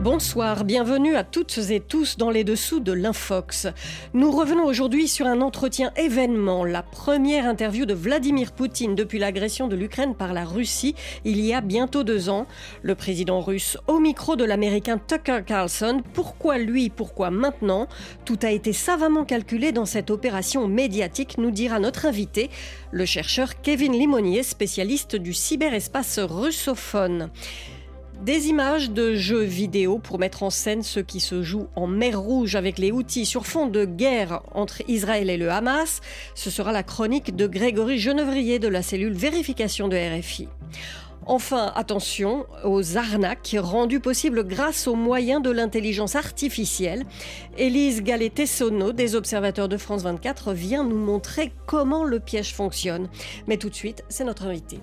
Bonsoir, bienvenue à toutes et tous dans les dessous de l'Infox. Nous revenons aujourd'hui sur un entretien événement, la première interview de Vladimir Poutine depuis l'agression de l'Ukraine par la Russie il y a bientôt deux ans. Le président russe au micro de l'américain Tucker Carlson. Pourquoi lui, pourquoi maintenant? Tout a été savamment calculé dans cette opération médiatique, nous dira notre invité, le chercheur Kevin Limonier, spécialiste du cyberespace russophone. Des images de jeux vidéo pour mettre en scène ce qui se joue en mer Rouge avec les outils sur fond de guerre entre Israël et le Hamas. Ce sera la chronique de Grégory Genevrier de la cellule vérification de RFI. Enfin, attention aux arnaques rendues possibles grâce aux moyens de l'intelligence artificielle. Élise Gallet-Tessonneau, des observateurs de France 24, vient nous montrer comment le piège fonctionne. Mais tout de suite, c'est notre invité.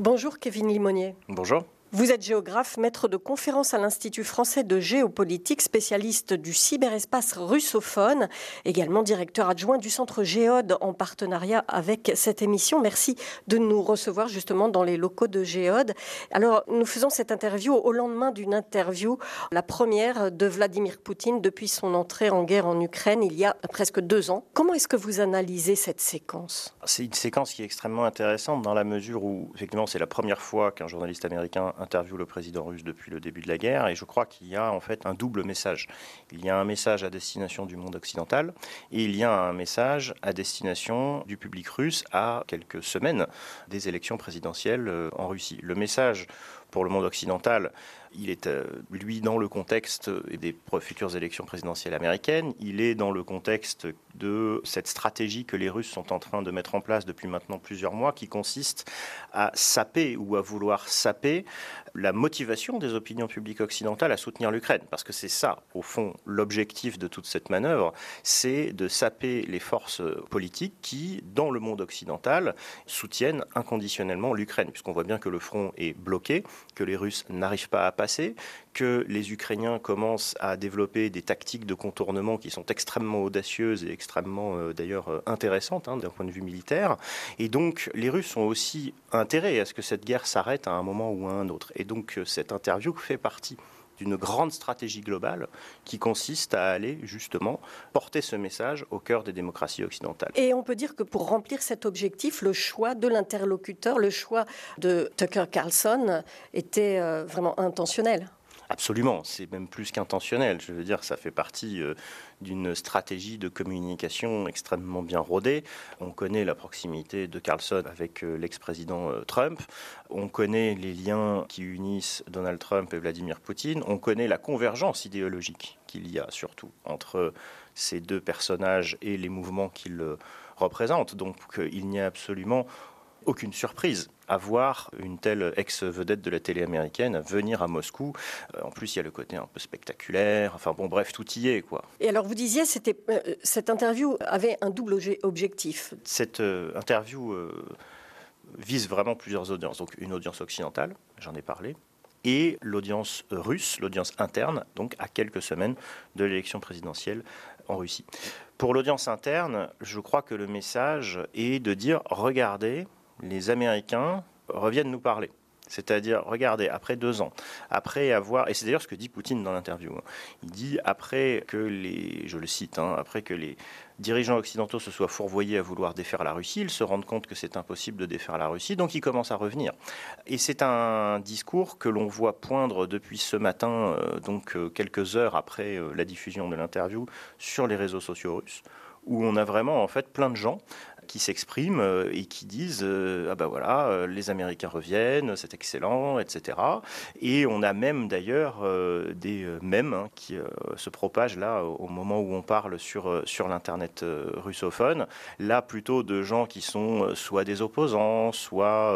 Bonjour Kevin Limonier. Bonjour. Vous êtes géographe, maître de conférence à l'Institut français de géopolitique, spécialiste du cyberespace russophone, également directeur adjoint du centre Géode en partenariat avec cette émission. Merci de nous recevoir justement dans les locaux de Géode. Alors, nous faisons cette interview au lendemain d'une interview, la première de Vladimir Poutine depuis son entrée en guerre en Ukraine il y a presque deux ans. Comment est-ce que vous analysez cette séquence? C'est une séquence qui est extrêmement intéressante dans la mesure où, effectivement, c'est la première fois qu'un journaliste américain interview le président russe depuis le début de la guerre et je crois qu'il y a en fait un double message. Il y a un message à destination du monde occidental et il y a un message à destination du public russe à quelques semaines des élections présidentielles euh, en Russie. Le message pour le monde occidental, il est, euh, lui, dans le contexte des futures élections présidentielles américaines. Il est dans le contexte de cette stratégie que les Russes sont en train de mettre en place depuis maintenant plusieurs mois, qui consiste à saper ou à vouloir saper la motivation des opinions publiques occidentales à soutenir l'Ukraine. Parce que c'est ça, au fond, l'objectif de toute cette manœuvre, c'est de saper les forces politiques qui, dans le monde occidental, soutiennent inconditionnellement l'Ukraine, puisqu'on voit bien que le front est bloqué, que les Russes n'arrivent pas à passer, que les Ukrainiens commencent à développer des tactiques de contournement qui sont extrêmement audacieuses et extrêmement euh, d'ailleurs euh, intéressantes hein, d'un point de vue militaire. Et donc les Russes ont aussi intérêt à ce que cette guerre s'arrête à un moment ou à un autre. Et donc euh, cette interview fait partie d'une grande stratégie globale qui consiste à aller justement porter ce message au cœur des démocraties occidentales. Et on peut dire que pour remplir cet objectif, le choix de l'interlocuteur, le choix de Tucker Carlson était vraiment intentionnel. Absolument, c'est même plus qu'intentionnel. Je veux dire, ça fait partie euh, d'une stratégie de communication extrêmement bien rodée. On connaît la proximité de Carlson avec euh, l'ex-président euh, Trump. On connaît les liens qui unissent Donald Trump et Vladimir Poutine. On connaît la convergence idéologique qu'il y a surtout entre ces deux personnages et les mouvements qu'ils représentent. Donc il n'y a absolument aucune surprise à voir une telle ex-vedette de la télé américaine venir à Moscou. Euh, en plus, il y a le côté un peu spectaculaire. Enfin bon, bref, tout y est, quoi. Et alors, vous disiez, c'était euh, cette interview avait un double objectif. Cette euh, interview vise vraiment plusieurs audiences. Donc, une audience occidentale, j'en ai parlé, et l'audience russe, l'audience interne, donc à quelques semaines de l'élection présidentielle en Russie. Pour l'audience interne, je crois que le message est de dire regardez, les Américains reviennent nous parler. C'est-à-dire, regardez, après deux ans, après avoir, et c'est d'ailleurs ce que dit Poutine dans l'interview, hein, il dit après que les, je le cite, hein, après que les dirigeants occidentaux se soient fourvoyés à vouloir défaire la Russie, ils se rendent compte que c'est impossible de défaire la Russie, donc ils commencent à revenir. Et c'est un discours que l'on voit poindre depuis ce matin, euh, donc euh, quelques heures après euh, la diffusion de l'interview, sur les réseaux sociaux russes où on a vraiment en fait plein de gens qui s'expriment euh, et qui disent euh, ah ben voilà euh, les Américains reviennent c'est excellent etc et on a même d'ailleurs des mèmes hein, qui se propagent là au moment où on parle sur sur l'internet russophone. Là plutôt de gens qui sont soit des opposants soit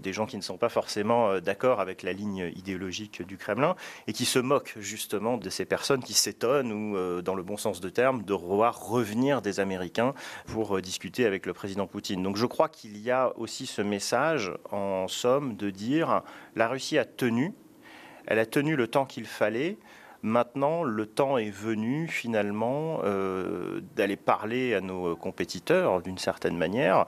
des gens qui ne sont pas forcément d'accord avec la ligne idéologique du Kremlin et qui se moquent justement de ces personnes qui s'étonnent ou dans le bon sens de terme de voir revenir des Américains pour discuter avec le président Poutine. Donc je crois qu'il y a aussi ce message, en somme, de dire la Russie a tenu, elle a tenu le temps qu'il fallait Maintenant, le temps est venu finalement euh, d'aller parler à nos compétiteurs d'une certaine manière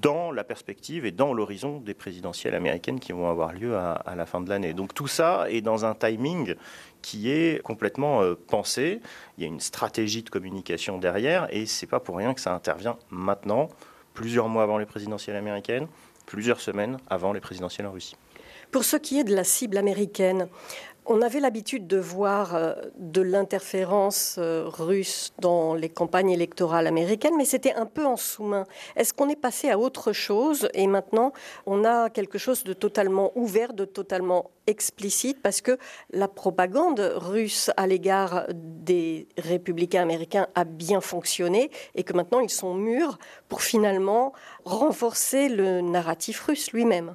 dans la perspective et dans l'horizon des présidentielles américaines qui vont avoir lieu à, la fin de l'année. Donc tout ça est dans un timing qui est complètement euh, pensé. Il y a une stratégie de communication derrière et c'est pas pour rien que ça intervient maintenant, plusieurs mois avant les présidentielles américaines, plusieurs semaines avant les présidentielles en Russie. Pour ce qui est de la cible américaine, on avait l'habitude de voir euh, de l'interférence euh, russe dans les campagnes électorales américaines, mais c'était un peu en sous-main. Est-ce qu'on est passé à autre chose et maintenant on a quelque chose de totalement ouvert, de totalement explicite, parce que la propagande russe à l'égard des républicains américains a bien fonctionné et que maintenant ils sont mûrs pour finalement renforcer le narratif russe lui-même?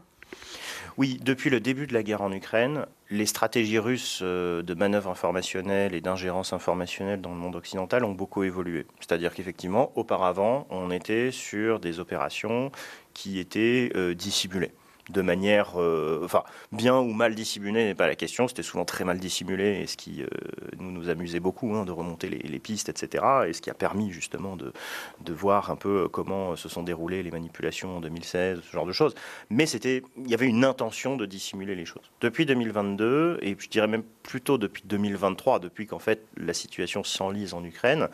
Oui, depuis le début de la guerre en Ukraine, les stratégies russes euh, de manœuvre informationnelle et d'ingérence informationnelle dans le monde occidental ont beaucoup évolué. C'est-à-dire qu'effectivement, auparavant, on était sur des opérations qui étaient euh, dissimulées de manière, euh, enfin, bien ou mal dissimulée n'est pas la question. C'était souvent très mal dissimulé, et ce qui euh, nous nous amusait beaucoup hein, de remonter les, pistes, etc. Et ce qui a permis justement de, de voir un peu comment se sont déroulées les manipulations en 2016, ce genre de choses. Mais c'était, il y avait une intention de dissimuler les choses. Depuis 2022, et je dirais même plutôt depuis 2023, depuis qu'en fait la situation s'enlise en Ukraine,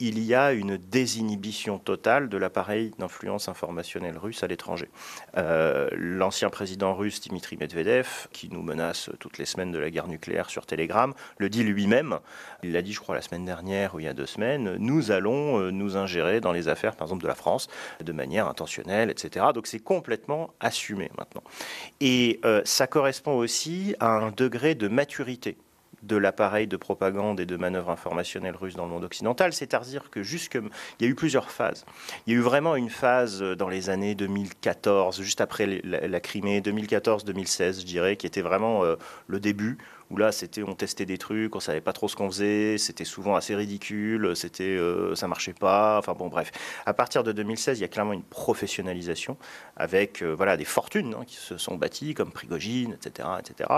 il y a une désinhibition totale de l'appareil d'influence informationnelle russe à l'étranger. Euh, l'ancien président russe Dimitri Medvedev, qui nous menace toutes les semaines de la guerre nucléaire sur Telegram, le dit lui-même, il l'a dit je crois la semaine dernière ou il y a deux semaines, nous allons euh, nous ingérer dans les affaires par exemple de la France de manière intentionnelle, etc. Donc c'est complètement assumé maintenant. Et euh, ça correspond aussi à un degré de maturité de l'appareil de propagande et de manœuvre informationnelle russe dans le monde occidental, c'est-à-dire que jusque il y a eu plusieurs phases. Il y a eu vraiment une phase dans les années 2014, juste après la, Crimée, 2014-2016, je dirais, qui était vraiment euh, le début où là, c'était, on testait des trucs, on savait pas trop ce qu'on faisait, c'était souvent assez ridicule, c'était, euh, ça marchait pas. Enfin bon, bref. À partir de 2016, il y a clairement une professionnalisation avec, euh, voilà, des fortunes hein, qui se sont bâties comme Prigogine, etc., etc.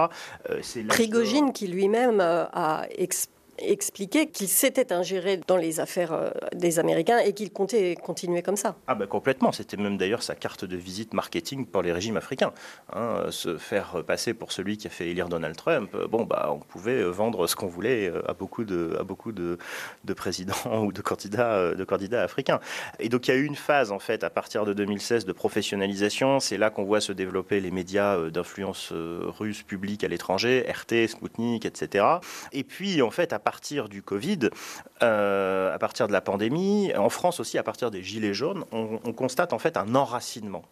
Euh, Prigogine qui lui-même a expliqué expliqué qu'il s'était ingéré dans les affaires euh, des Américains et qu'il comptait continuer comme ça. Ah ben complètement, c'était même d'ailleurs sa carte de visite marketing pour les régimes africains. Hein, se faire passer pour celui qui a fait élire Donald Trump, euh, bon bah on pouvait vendre ce qu'on voulait euh, à beaucoup de, à beaucoup de, de présidents ou de candidats, de candidats africains. Et donc il y a eu une phase en fait à partir de 2016 de professionnalisation, c'est là qu'on voit se développer les médias d'influence russe publique à l'étranger, RT, Sputnik, etc. Et puis en fait à partir du Covid, euh, à partir de la pandémie, en France aussi à partir des Gilets jaunes, on, constate en fait un enracinement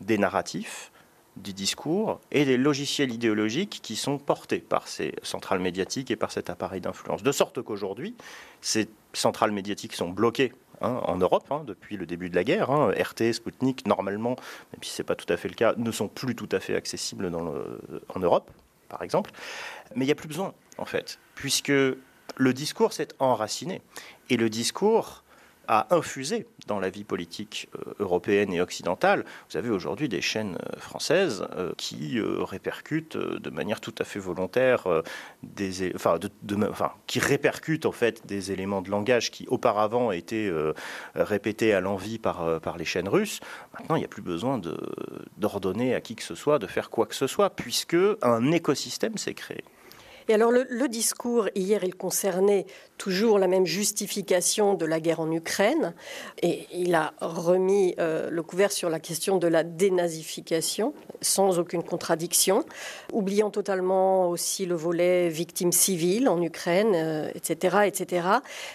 des narratifs, du discours et des logiciels idéologiques qui sont portés par ces centrales médiatiques et par cet appareil d'influence. De sorte qu'aujourd'hui, ces centrales médiatiques sont bloquées hein, en Europe hein, depuis le début de la guerre. Hein. RT, Sputnik, normalement, même si ce n'est pas tout à fait le cas, ne sont plus tout à fait accessibles dans le, en Europe, par exemple. Mais il n'y a plus besoin, en fait, puisque le discours s'est enraciné. Et le discours a infusé dans la vie politique euh, européenne et occidentale. Vous avez aujourd'hui des chaînes euh, françaises euh, qui répercutent de manière tout à fait volontaire des, enfin, qui répercutent en fait des éléments de langage qui auparavant étaient répétés à l'envi par, par les chaînes russes. Maintenant, il n'y a plus besoin d'ordonner à qui que ce soit de faire quoi que ce soit, puisque un écosystème s'est créé. Et alors le, discours, hier, il concernait toujours la même justification de la guerre en Ukraine, et il a remis euh, le couvert sur la question de la dénazification, sans aucune contradiction, oubliant totalement aussi le volet victimes civiles en Ukraine, etc., euh, etc.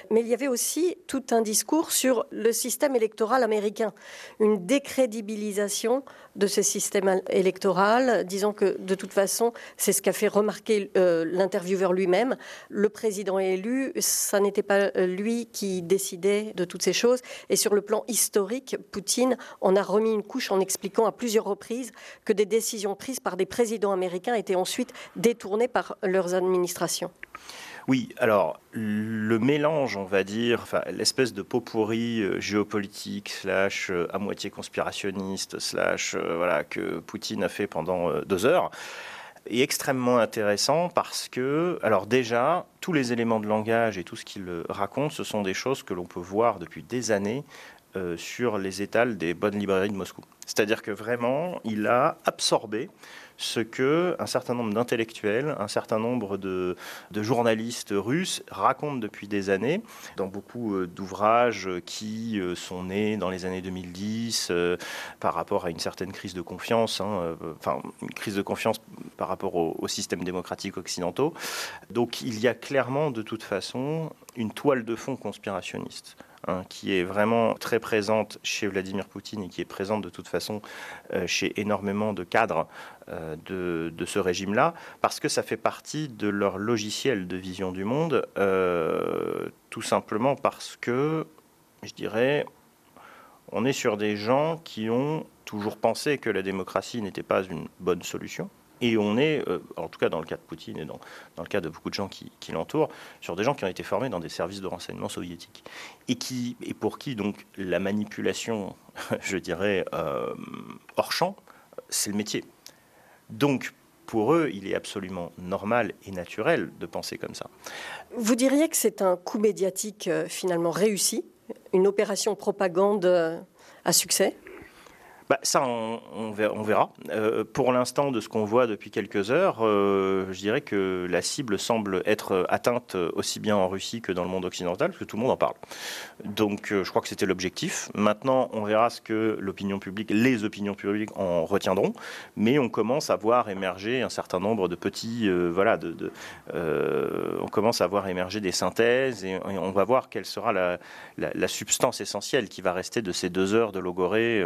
Mais il y avait aussi tout un discours sur le système électoral américain, une décrédibilisation de ce système électoral, disant que de toute façon, c'est ce qu'a fait remarquer euh, l'intervieweur lui-même, le président élu, ça n'était pas euh, lui qui décidait de toutes ces choses. Et sur le plan historique, Poutine en a remis une couche en expliquant à plusieurs reprises que des décisions prises par des présidents américains étaient ensuite détournées par leurs administrations. Oui, alors le mélange, on va dire, l'espèce de pot pourri euh, géopolitique, slash euh, à moitié conspirationniste, slash voilà, que Poutine a fait pendant deux heures, est extrêmement intéressant parce que, alors déjà, tous les éléments de langage et tout ce qu'il raconte, ce sont des choses que l'on peut voir depuis des années euh, sur les étals des bonnes librairies de Moscou. C'est-à-dire que vraiment, il a absorbé ce que un certain nombre d'intellectuels, un certain nombre de, journalistes russes racontent depuis des années dans beaucoup euh, d'ouvrages qui euh, sont nés dans les années 2010 euh, par rapport à une certaine crise de confiance, hein, enfin une crise de confiance par rapport au, au système démocratique occidentaux. Donc il y a clairement de toute façon une toile de fond conspirationniste. Hein, qui est vraiment très présente chez Vladimir Poutine et qui est présente de toute façon euh, chez énormément de cadres euh, de, ce régime-là, parce que ça fait partie de leur logiciel de vision du monde, euh, tout simplement parce que, je dirais, on est sur des gens qui ont toujours pensé que la démocratie n'était pas une bonne solution et on est, euh, en tout cas dans le cas de Poutine et dans, dans le cas de beaucoup de gens qui, l'entourent, sur des gens qui ont été formés dans des services de renseignement soviétiques. Et, qui, et pour qui, donc, la manipulation, je dirais, euh, hors champ, c'est le métier. Donc, pour eux, il est absolument normal et naturel de penser comme ça. Vous diriez que c'est un coup médiatique euh, finalement réussi, une opération propagande à succès? Bah, ça, on, verra. Euh, pour l'instant, de ce qu'on voit depuis quelques heures, euh, je dirais que la cible semble être atteinte aussi bien en Russie que dans le monde occidental, parce que tout le monde en parle. Donc, euh, je crois que c'était l'objectif. Maintenant, on verra ce que l'opinion publique, les opinions publiques en retiendront. Mais on commence à voir émerger un certain nombre de petits, voilà, de, on commence à voir émerger des synthèses et, on va voir quelle sera la, la, substance essentielle qui va rester de ces deux heures de logorée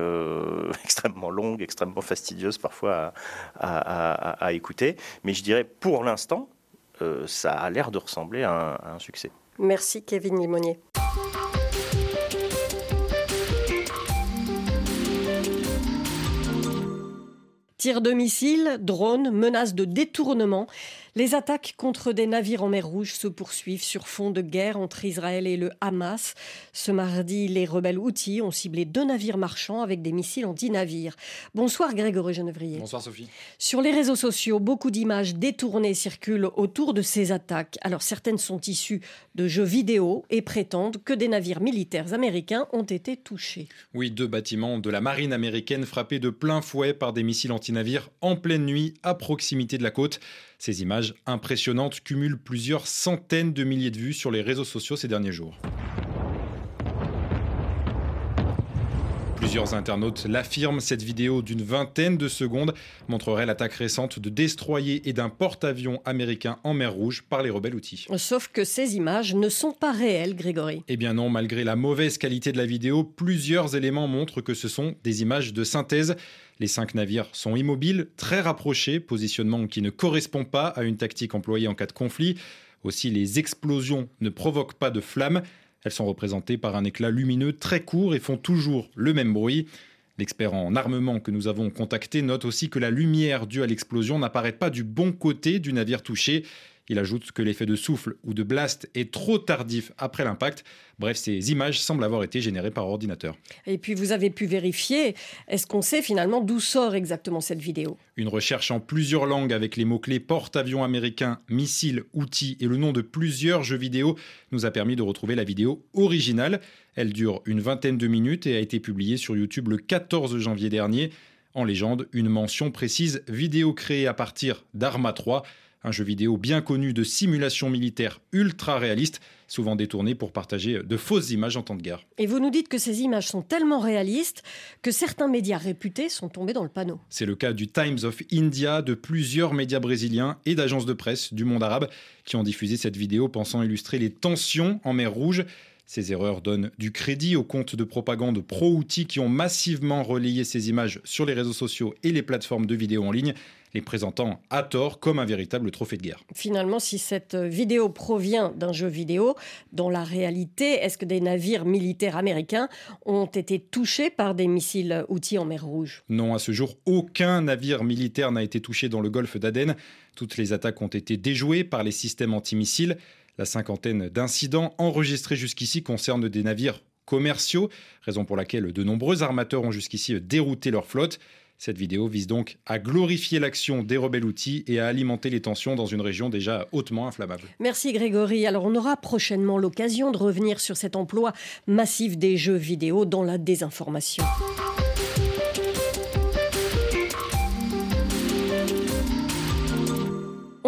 extrêmement longue, extrêmement fastidieuse parfois à, écouter. Mais je dirais, pour l'instant, euh, ça a l'air de ressembler à un, succès. Merci Kevin Limonier. Tir de missiles, drones, menaces de détournement. Les attaques contre des navires en mer Rouge se poursuivent sur fond de guerre entre Israël et le Hamas. Ce mardi, les rebelles outils ont ciblé deux navires marchands avec des missiles anti-navires. Bonsoir Grégory Genevrier. Bonsoir Sophie. Sur les réseaux sociaux, beaucoup d'images détournées circulent autour de ces attaques. Alors certaines sont issues de jeux vidéo et prétendent que des navires militaires américains ont été touchés. Oui, deux bâtiments de la marine américaine frappés de plein fouet par des missiles anti-navires en pleine nuit à proximité de la côte. Ces images impressionnantes cumulent plusieurs centaines de milliers de vues sur les réseaux sociaux ces derniers jours. Plusieurs internautes l'affirment, cette vidéo d'une vingtaine de secondes montrerait l'attaque récente de destroyers et d'un porte-avions américain en mer Rouge par les rebelles outils. Sauf que ces images ne sont pas réelles, Grégory. Eh bien non, malgré la mauvaise qualité de la vidéo, plusieurs éléments montrent que ce sont des images de synthèse. Les cinq navires sont immobiles, très rapprochés, positionnement qui ne correspond pas à une tactique employée en cas de conflit. Aussi, les explosions ne provoquent pas de flammes. Elles sont représentées par un éclat lumineux très court et font toujours le même bruit. L'expert en armement que nous avons contacté note aussi que la lumière due à l'explosion n'apparaît pas du bon côté du navire touché. Il ajoute que l'effet de souffle ou de blast est trop tardif après l'impact. Bref, ces images semblent avoir été générées par ordinateur. Et puis vous avez pu vérifier, est-ce qu'on sait finalement d'où sort exactement cette vidéo? Une recherche en plusieurs langues avec les mots-clés porte-avions américain, missiles, outils et le nom de plusieurs jeux vidéo nous a permis de retrouver la vidéo originale. Elle dure une vingtaine de minutes et a été publiée sur YouTube le 14 janvier dernier. En légende, une mention précise vidéo créée à partir d'Arma 3 un jeu vidéo bien connu de simulation militaire ultra réaliste, souvent détourné pour partager de fausses images en temps de guerre. Et vous nous dites que ces images sont tellement réalistes que certains médias réputés sont tombés dans le panneau. C'est le cas du Times of India, de plusieurs médias brésiliens et d'agences de presse du monde arabe qui ont diffusé cette vidéo pensant illustrer les tensions en mer Rouge. Ces erreurs donnent du crédit aux comptes de propagande pro-outils qui ont massivement relayé ces images sur les réseaux sociaux et les plateformes de vidéos en ligne les présentant à tort comme un véritable trophée de guerre. Finalement, si cette vidéo provient d'un jeu vidéo, dans la réalité, est-ce que des navires militaires américains ont été touchés par des missiles outils en mer Rouge? Non, à ce jour, aucun navire militaire n'a été touché dans le golfe d'Aden. Toutes les attaques ont été déjouées par les systèmes antimissiles. La cinquantaine d'incidents enregistrés jusqu'ici concernent des navires commerciaux, raison pour laquelle de nombreux armateurs ont jusqu'ici dérouté leur flotte. Cette vidéo vise donc à glorifier l'action des rebelles outils et à alimenter les tensions dans une région déjà hautement inflammable. Merci Grégory. Alors on aura prochainement l'occasion de revenir sur cet emploi massif des jeux vidéo dans la désinformation.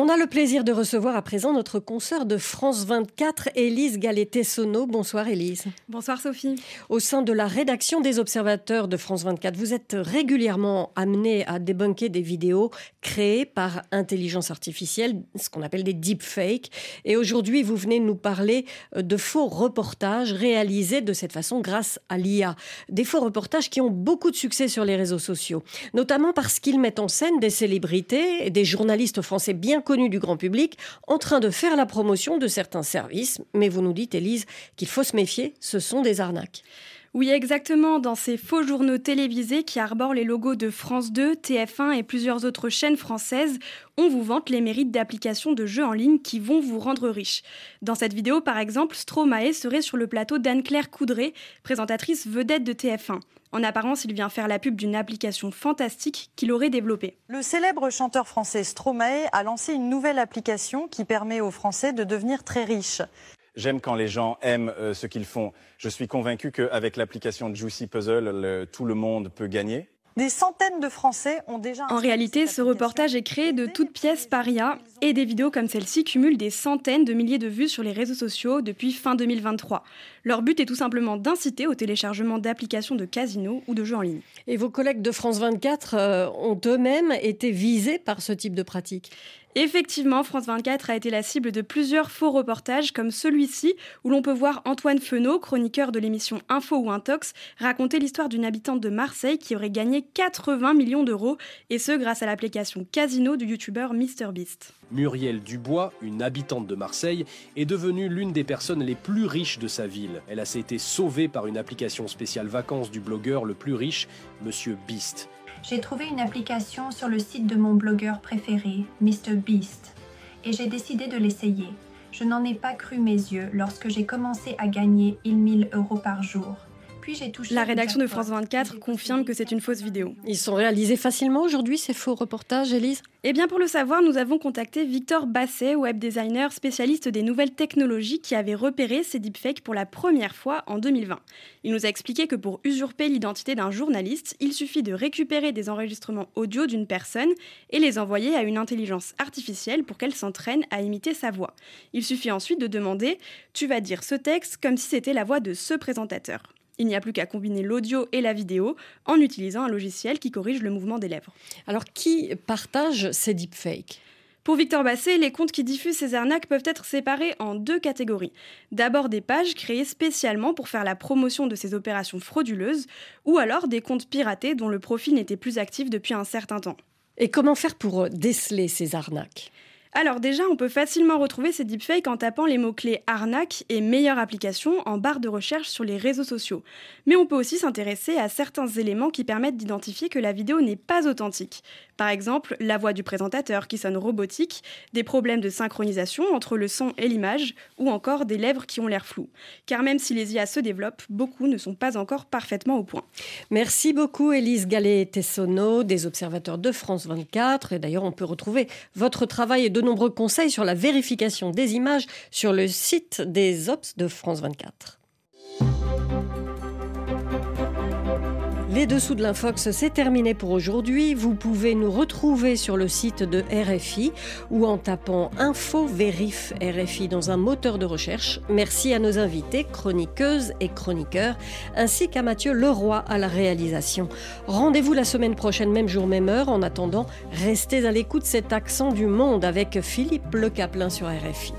On a le plaisir de recevoir à présent notre consoeur de France 24, Élise Gallet-Tessonneau. Bonsoir Élise. Bonsoir Sophie. Au sein de la rédaction des observateurs de France 24, vous êtes régulièrement amenée à débunker des vidéos créées par intelligence artificielle, ce qu'on appelle des deepfakes. Et aujourd'hui, vous venez nous parler de faux reportages réalisés de cette façon grâce à l'IA. Des faux reportages qui ont beaucoup de succès sur les réseaux sociaux, notamment parce qu'ils mettent en scène des célébrités et des journalistes français bien connus du grand public en train de faire la promotion de certains services. Mais vous nous dites, Élise, qu'il faut se méfier, ce sont des arnaques. Oui, exactement. Dans ces faux journaux télévisés qui arborent les logos de France 2, TF1 et plusieurs autres chaînes françaises, on vous vante les mérites d'applications de jeux en ligne qui vont vous rendre riche. Dans cette vidéo, par exemple, Stromae serait sur le plateau d'Anne-Claire Coudray, présentatrice vedette de TF1. En apparence, il vient faire la pub d'une application fantastique qu'il aurait développée. Le célèbre chanteur français Stromae a lancé une nouvelle application qui permet aux Français de devenir très riches. J'aime quand les gens aiment euh, ce qu'ils font. Je suis convaincu qu'avec l'application Juicy Puzzle, tout le monde peut gagner. Des centaines de Français ont déjà. En réalité, ce reportage est créé de toutes pièces par IA et des vidéos comme celle-ci cumulent des centaines de milliers de vues sur les réseaux sociaux depuis fin 2023. Leur but est tout simplement d'inciter au téléchargement d'applications de casino ou de jeux en ligne. Et vos collègues de France 24 euh, ont eux-mêmes été visés par ce type de pratique? Effectivement, France 24 a été la cible de plusieurs faux reportages comme celui-ci, où l'on peut voir Antoine Fenot, chroniqueur de l'émission Info ou Intox, raconter l'histoire d'une habitante de Marseille qui aurait gagné 80 millions d'euros, et ce grâce à l'application Casino du youtubeur MrBeast. Muriel Dubois, une habitante de Marseille, est devenue l'une des personnes les plus riches de sa ville. Elle a été sauvée par une application spéciale vacances du blogueur le plus riche, Monsieur Beast. J'ai trouvé une application sur le site de mon blogueur préféré, MrBeast, et j'ai décidé de l'essayer. Je n'en ai pas cru mes yeux lorsque j'ai commencé à gagner 1000 euros par jour. La rédaction de France 24 confirme que c'est une fausse vidéo. Ils sont réalisés facilement aujourd'hui, ces faux reportages, Elise Eh bien, pour le savoir, nous avons contacté Victor Basset, web designer spécialiste des nouvelles technologies, qui avait repéré ces deepfakes pour la première fois en 2020. Il nous a expliqué que pour usurper l'identité d'un journaliste, il suffit de récupérer des enregistrements audio d'une personne et les envoyer à une intelligence artificielle pour qu'elle s'entraîne à imiter sa voix. Il suffit ensuite de demander Tu vas dire ce texte comme si c'était la voix de ce présentateur. Il n'y a plus qu'à combiner l'audio et la vidéo en utilisant un logiciel qui corrige le mouvement des lèvres. Alors, qui partage ces deepfakes? Pour Victor Basset, les comptes qui diffusent ces arnaques peuvent être séparés en deux catégories. D'abord des pages créées spécialement pour faire la promotion de ces opérations frauduleuses, ou alors des comptes piratés dont le profil n'était plus actif depuis un certain temps. Et comment faire pour déceler ces arnaques? Alors déjà, on peut facilement retrouver ces deepfakes en tapant les mots-clés arnaque et meilleure application en barre de recherche sur les réseaux sociaux. Mais on peut aussi s'intéresser à certains éléments qui permettent d'identifier que la vidéo n'est pas authentique. Par exemple, la voix du présentateur qui sonne robotique, des problèmes de synchronisation entre le son et l'image, ou encore des lèvres qui ont l'air floues. Car même si les IA se développent, beaucoup ne sont pas encore parfaitement au point. Merci beaucoup Élise Gallet-Tessonneau des Observateurs de France 24. Et d'ailleurs, on peut retrouver votre travail et de nombreux conseils sur la vérification des images sur le site des Ops de France 24. Les dessous de l'Infox, c'est terminé pour aujourd'hui. Vous pouvez nous retrouver sur le site de RFI ou en tapant Info Vérif RFI dans un moteur de recherche. Merci à nos invités, chroniqueuses et chroniqueurs, ainsi qu'à Mathieu Leroy à la réalisation. Rendez-vous la semaine prochaine, même jour, même heure. En attendant, restez à l'écoute cet accent du monde avec Philippe Le Caplin sur RFI.